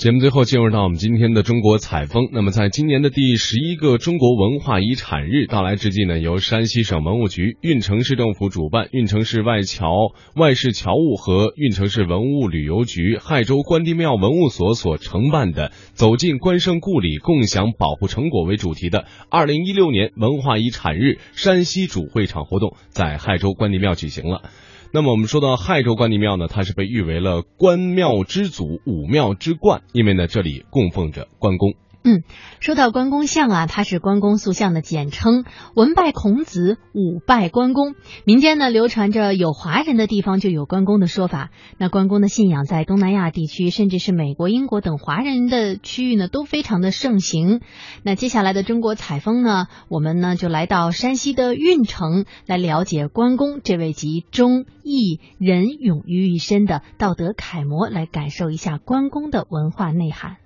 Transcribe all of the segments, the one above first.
节目最后进入到我们今天的中国采风。那么，在今年的第十一个中国文化遗产日到来之际呢，由山西省文物局、运城市政府主办，运城市外侨外事侨务和运城市文物旅游局、亥州关帝庙文物所所承办的“走进关圣故里，共享保护成果”为主题的二零一六年文化遗产日山西主会场活动，在亥州关帝庙举行了。那么我们说到亥州关帝庙呢，它是被誉为了关庙之祖、武庙之冠，因为呢这里供奉着关公。嗯，说到关公像啊，它是关公塑像的简称，文拜孔子，武拜关公。民间呢流传着有华人的地方就有关公的说法。那关公的信仰在东南亚地区，甚至是美国、英国等华人的区域呢，都非常的盛行。那接下来的中国采风呢，我们呢就来到山西的运城，来了解关公这位集忠义仁勇于一身的道德楷模，来感受一下关公的文化内涵。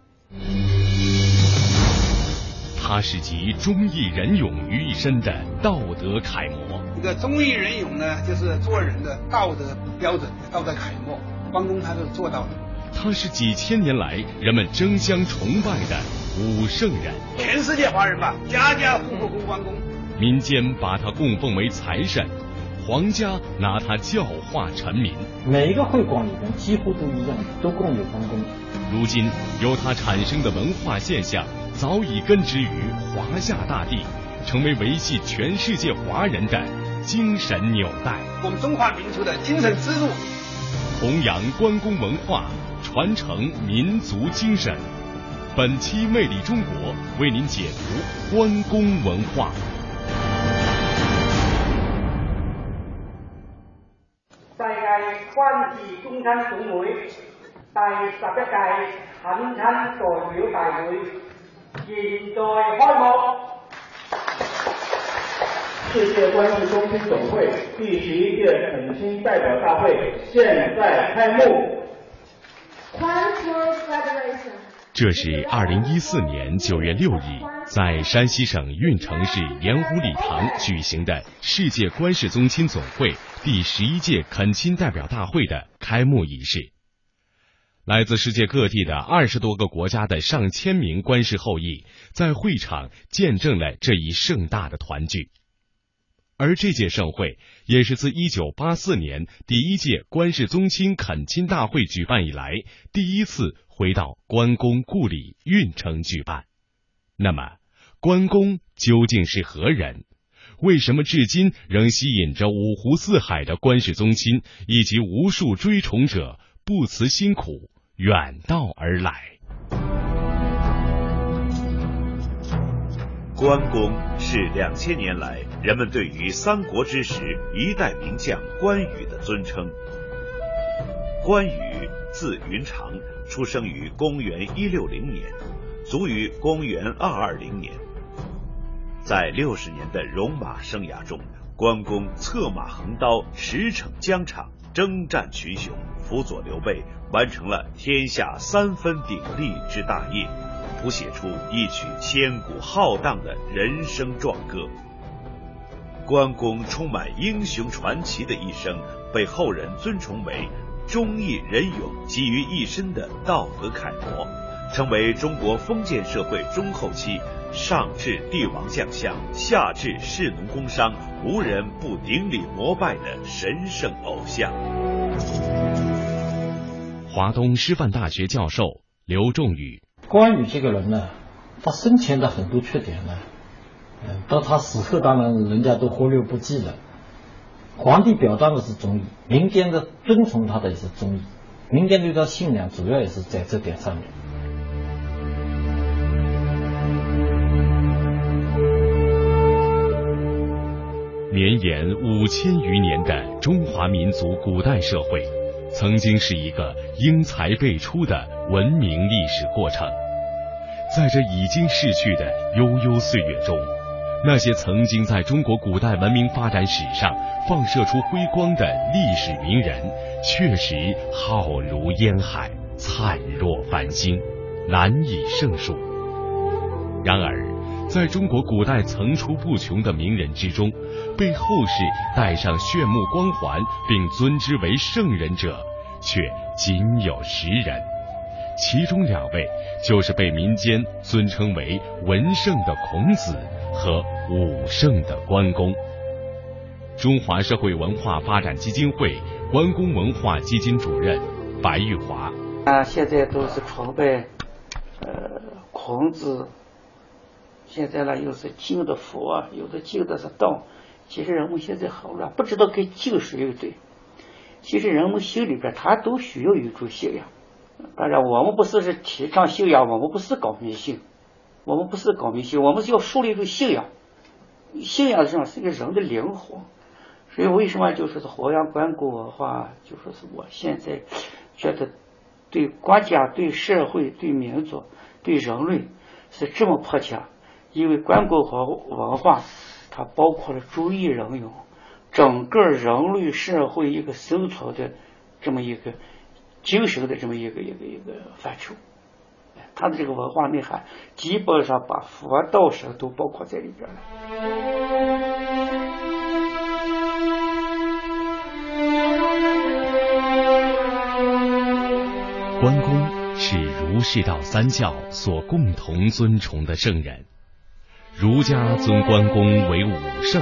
他是集忠义仁勇于一身的道德楷模。这个忠义仁勇呢，就是做人的道德标准、道德楷模。关公他是做到的。他是几千年来人们争相崇拜的武圣人。全世界华人吧，家家户户供关公。民间把他供奉为财神，皇家拿他教化臣民。每一个会馆里面几乎都一样，都供有关公。如今由他产生的文化现象。早已根植于华夏大地，成为维系全世界华人的精神纽带。我们中华民族的精神支柱，弘扬关公文化，传承民族精神。本期《魅力中国》为您解读关公文化。世界关系中餐总会第十一届恳亲代表大会。现在开幕！世界关系中心总会第十一届恳亲代表大会现在开幕。这是二零一四年九月六日，在山西省运城市盐湖礼堂举行的世界关氏宗亲总会第十一届恳亲代表大会的开幕仪式。来自世界各地的二十多个国家的上千名关氏后裔，在会场见证了这一盛大的团聚。而这届盛会也是自一九八四年第一届关氏宗亲恳亲大会举办以来，第一次回到关公故里运城举办。那么，关公究竟是何人？为什么至今仍吸引着五湖四海的关氏宗亲以及无数追崇者不辞辛苦？远道而来。关公是两千年来人们对于三国之时一代名将关羽的尊称。关羽字云长，出生于公元一六零年，卒于公元二二零年。在六十年的戎马生涯中，关公策马横刀，驰骋疆场，征战群雄，辅佐刘备。完成了天下三分鼎立之大业，谱写出一曲千古浩荡的人生壮歌。关公充满英雄传奇的一生，被后人尊崇为忠义仁勇集于一身的道德楷模，成为中国封建社会中后期上至帝王将相，下至士农工商，无人不顶礼膜拜的神圣偶像。华东师范大学教授刘仲宇：关羽这个人呢，他生前的很多缺点呢，嗯，到他死后当然人家都忽略不计了。皇帝表彰的是忠义，民间的尊崇他的也是忠义，民间对他信仰主要也是在这点上面。绵延五千余年的中华民族古代社会。曾经是一个英才辈出的文明历史过程，在这已经逝去的悠悠岁月中，那些曾经在中国古代文明发展史上放射出辉光的历史名人，确实浩如烟海，灿若繁星，难以胜数。然而，在中国古代层出不穷的名人之中，被后世戴上炫目光环并尊之为圣人者，却仅有十人。其中两位就是被民间尊称为文圣的孔子和武圣的关公。中华社会文化发展基金会关公文化基金主任白玉华。啊，现在都是崇拜呃孔子，现在呢又是敬的佛，有的敬的是道。其实人们现在好乱，不知道该敬谁对。其实人们心里边他都需要一种信仰。当然，我们不是是提倡信仰，我们不是搞迷信，我们不是搞迷信，我们是要树立一种信仰。信仰上是一个人的灵魂。所以为什么就是弘扬关公文化，就说是我现在觉得对国家、对社会、对民族、对人类是这么迫切，因为关公和文化它包括了注意人用整个人类社会一个生存的这么一个精神的这么一个一个一个范畴，它的这个文化内涵基本上把佛道神都包括在里边了。关公是儒释道三教所共同尊崇的圣人，儒家尊关公为武圣，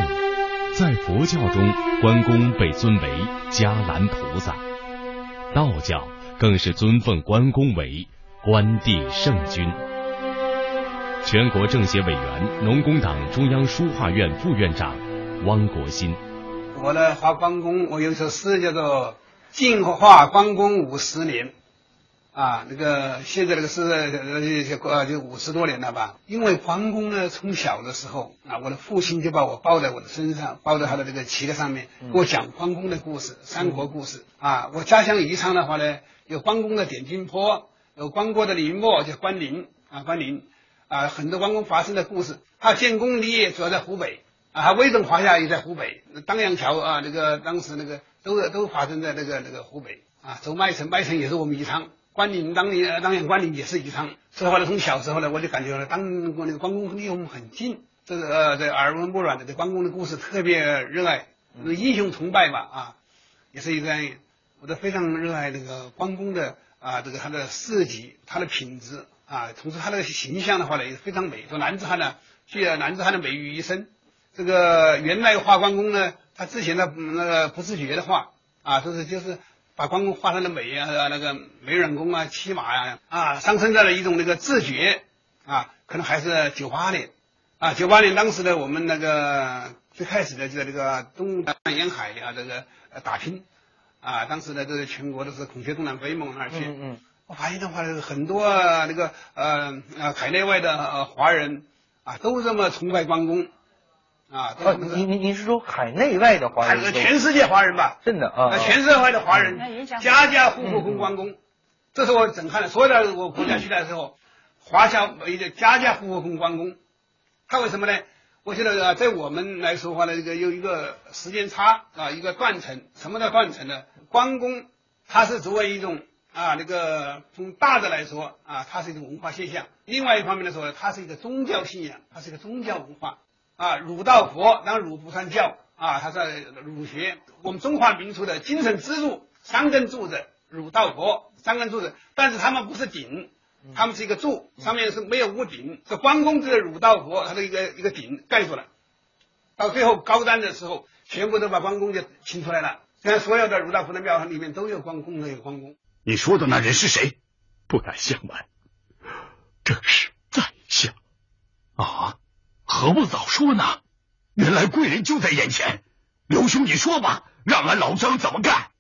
在佛教中，关公被尊为伽蓝菩萨，道教更是尊奉关公为关帝圣君。全国政协委员、农工党中央书画院副院长汪国新，我呢画关公，我有一首诗叫做《晋画关公五十年》。啊，那个现在那个是呃就五十多年了吧？因为关公呢，从小的时候啊，我的父亲就把我抱在我的身上，抱在他的这个旗子上面，给我讲关公的故事、三国故事啊。我家乡宜昌的话呢，有关公的点睛坡，有关公的陵墓叫关陵啊，关陵啊，很多关公发生的故事。他建功立业主要在湖北啊，他威震华夏也在湖北，当阳桥啊，那个当时那个都都发生在那个那个湖北啊，走麦城，麦城也是我们宜昌。关岭当年，当年关岭也是宜昌。之后呢，从小时候呢，我就感觉呢，当过那个关公离我们很近，这个呃，这耳闻目染的，对关公的故事特别热爱，英雄崇拜吧啊，也是一个，我都非常热爱那个关公的啊，这个他的事迹，他的品质啊，同时他的形象的话呢，也非常美。说男子汉呢，具有男子汉的美于一身。这个原来画关公呢，他之前的那个不自觉的画啊，就是就是。把关公画上的美啊，那个美人宫啊，骑马呀，啊，上升到了一种那个自觉啊，可能还是九八年。啊，九八年当时呢我们那个最开始的就在这个东南沿海啊，这个打拼。啊，当时呢，这个全国都是孔雀东南飞嘛，那儿去，嗯嗯，我发现的话，很多那个呃呃海内外的华人啊，都这么崇拜关公。啊，你你你是说海内外的华人？全世界华人吧，真的啊，全世界的华人，家家户户供关公，这是我震撼的。所有的我国家去的时候，华夏一个家家户户供关公，他为什么呢？我觉得在我们来说话呢，这个有一个时间差啊，一个断层。什么叫断层呢？关公他是作为一种啊，那个从大的来说啊，它是一种文化现象；另外一方面来说，它是一个宗教信仰，它是一个宗教文化。啊，儒道佛，当然儒不算教啊，它是儒学。我们中华民族的精神支柱，三根柱子，儒道佛三根柱子，但是他们不是顶，他们是一个柱，上面是没有屋顶。是关公这个儒道佛，他的一个一个顶盖住了。到最后高端的时候，全部都把关公就请出来了。现在所有的儒道佛的庙里面都有关公，都有关公。你说的那人是谁？不敢相瞒，正是在下。啊。何不早说呢？原来贵人就在眼前，刘兄，你说吧，让俺老张怎么干？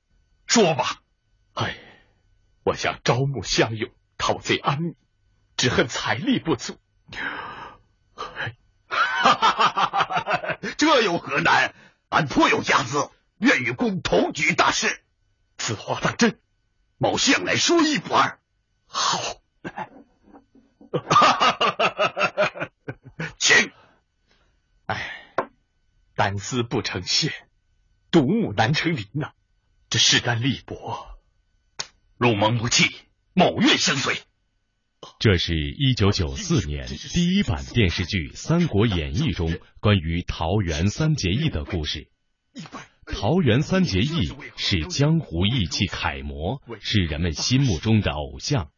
说吧。哎，我想招募乡勇，讨贼安民，只恨财力不足。哈哈哈哈这有何难？俺颇有家资，愿与公同举大事。此话当真？某向来说一不二。好。哈哈哈！请。哎单丝不成线，独木难成林呐！这势单力薄，入盟不弃，某愿相随。这是一九九四年第一版电视剧《三国演义》中关于桃园三结义的故事。桃园三结义是江湖义气楷模，是人们心目中的偶像。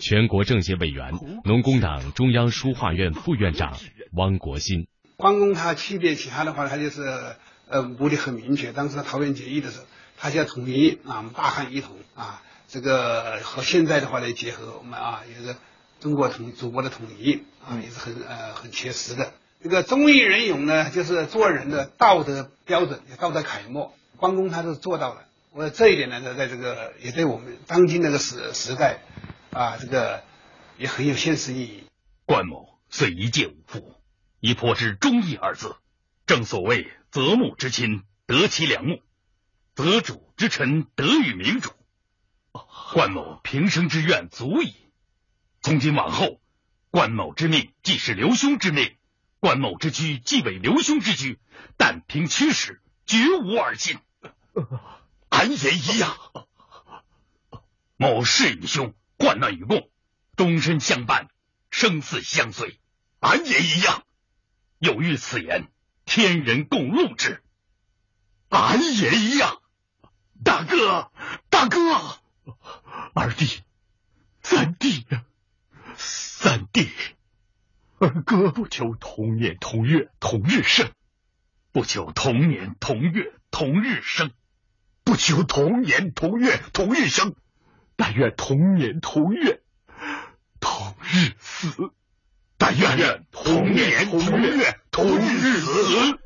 全国政协委员、农工党中央书画院副院长汪国新。关公他区别其他的话，他就是呃目的很明确。当时桃园结义的时候，他就要统一啊，我们大汉一统啊，这个和现在的话来结合，我们啊也是中国统祖国的统一啊，也是很呃很切实的。这个忠义仁勇呢，就是做人的道德标准，道德楷模。关公他是做到了，我这一点呢，在在这个也对我们当今那个时时代啊，这个也很有现实意义。关某虽一介武夫，亦颇知忠义二字。正所谓择木之亲，得其良木；择主之臣，得与明主。关某平生之愿足矣。从今往后，关某之命既是刘兄之命。关某之居既为刘兄之居，但凭驱使，绝无二心。俺也一样。某事与兄，患难与共，终身相伴，生死相随。俺也一样。有遇此言，天人共戮之。俺也一样。大哥，大哥，二弟，三弟呀，三弟。二哥不求同年同月同日生，不求同年同月同日生，不求同年同月同日生，但愿同年同月同日死，但愿同年同月同日死。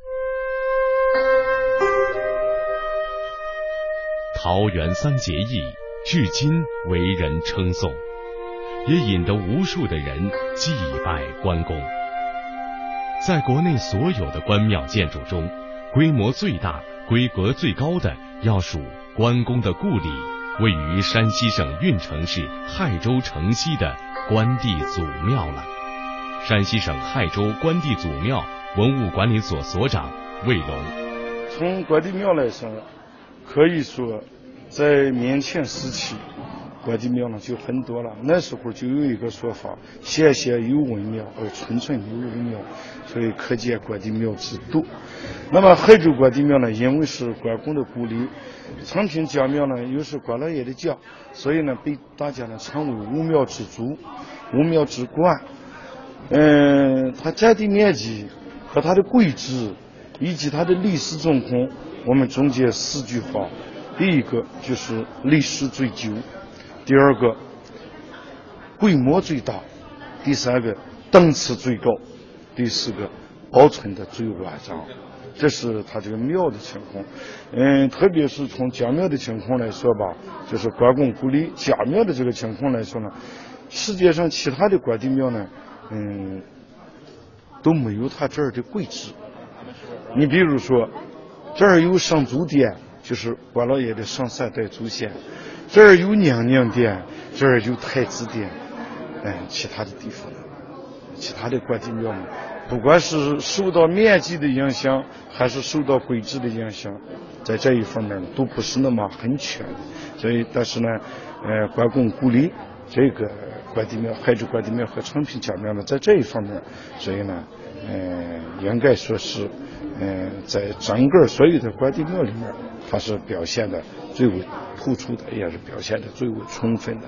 桃园三结义至今为人称颂。也引得无数的人祭拜关公。在国内所有的关庙建筑中，规模最大、规格最高的要数关公的故里，位于山西省运城市泰州城西的关帝祖庙了。山西省亥州关帝祖庙文物管理所所长魏龙：从关帝庙来说，可以说在明清时期。关帝庙呢就很多了，那时候就有一个说法：县县有文庙，而村村有文庙，所以可见关帝庙之多。那么海州关帝庙呢，因为是关公的故里，长平江庙呢又是关老爷的家，所以呢被大家呢称为五庙之祖、五庙之冠。嗯，它占地面积和它的规制以及它的历史状况，我们总结四句话：第一个就是历史最久。第二个，规模最大；第三个，档次最高；第四个，保存的最完整。这是他这个庙的情况。嗯，特别是从家庙的情况来说吧，就是关公故里家庙的这个情况来说呢，世界上其他的关帝庙呢，嗯，都没有他这儿的规制。你比如说，这儿有上祖殿，就是关老爷的上三代祖先。这儿有娘娘殿，这儿有太子殿，哎，其他的地方，其他的关帝庙呢，不管是受到面积的影响，还是受到规制的影响，在这一方面都不是那么很全。所以，但是呢，呃，关公故里这个关帝庙、海州关帝庙和昌平家庙呢，在这一方面，所以呢，嗯，应该说是，嗯，在整个所有的关帝庙里面，它是表现的最为。突出的也是表现的最为充分的，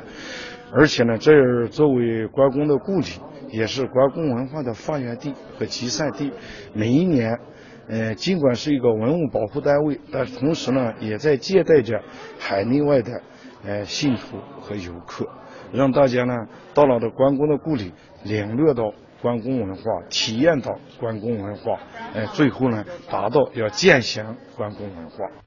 而且呢，这儿作为关公的故里，也是关公文化的发源地和集散地。每一年，呃，尽管是一个文物保护单位，但是同时呢，也在接待着海内外的呃信徒和游客，让大家呢到了的关公的故里，领略到关公文化，体验到关公文化，哎，最后呢达到要践行关公文化。